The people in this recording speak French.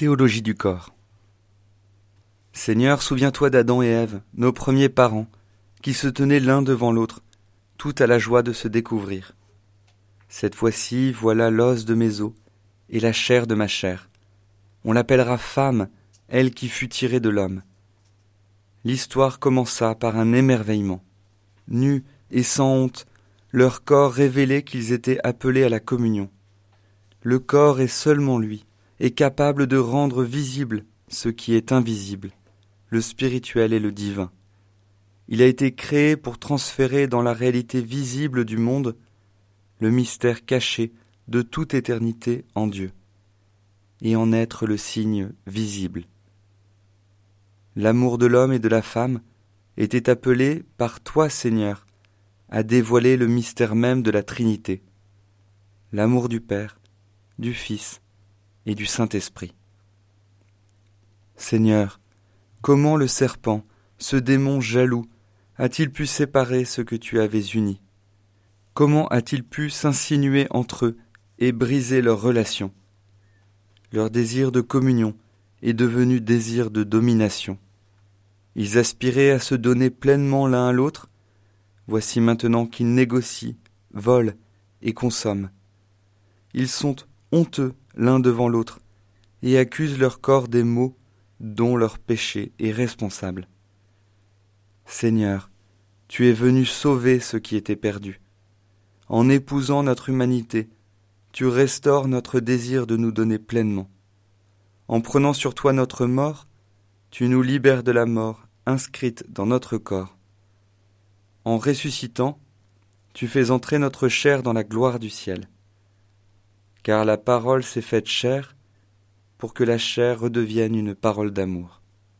Théologie du corps. Seigneur, souviens-toi d'Adam et Ève, nos premiers parents, qui se tenaient l'un devant l'autre, tout à la joie de se découvrir. Cette fois-ci, voilà l'os de mes os et la chair de ma chair. On l'appellera femme, elle qui fut tirée de l'homme. L'histoire commença par un émerveillement. Nus et sans honte, leur corps révélait qu'ils étaient appelés à la communion. Le corps est seulement lui, est capable de rendre visible ce qui est invisible, le spirituel et le divin. Il a été créé pour transférer dans la réalité visible du monde le mystère caché de toute éternité en Dieu, et en être le signe visible. L'amour de l'homme et de la femme était appelé par toi, Seigneur, à dévoiler le mystère même de la Trinité, l'amour du Père, du Fils et du Saint-Esprit. Seigneur, comment le serpent, ce démon jaloux, a-t-il pu séparer ce que tu avais uni? Comment a-t-il pu s'insinuer entre eux et briser leur relation? Leur désir de communion est devenu désir de domination. Ils aspiraient à se donner pleinement l'un à l'autre, voici maintenant qu'ils négocient, volent et consomment. Ils sont honteux l'un devant l'autre, et accusent leur corps des maux dont leur péché est responsable. Seigneur, tu es venu sauver ce qui était perdu. En épousant notre humanité, tu restaures notre désir de nous donner pleinement. En prenant sur toi notre mort, tu nous libères de la mort inscrite dans notre corps. En ressuscitant, tu fais entrer notre chair dans la gloire du ciel car la parole s'est faite chair pour que la chair redevienne une parole d'amour.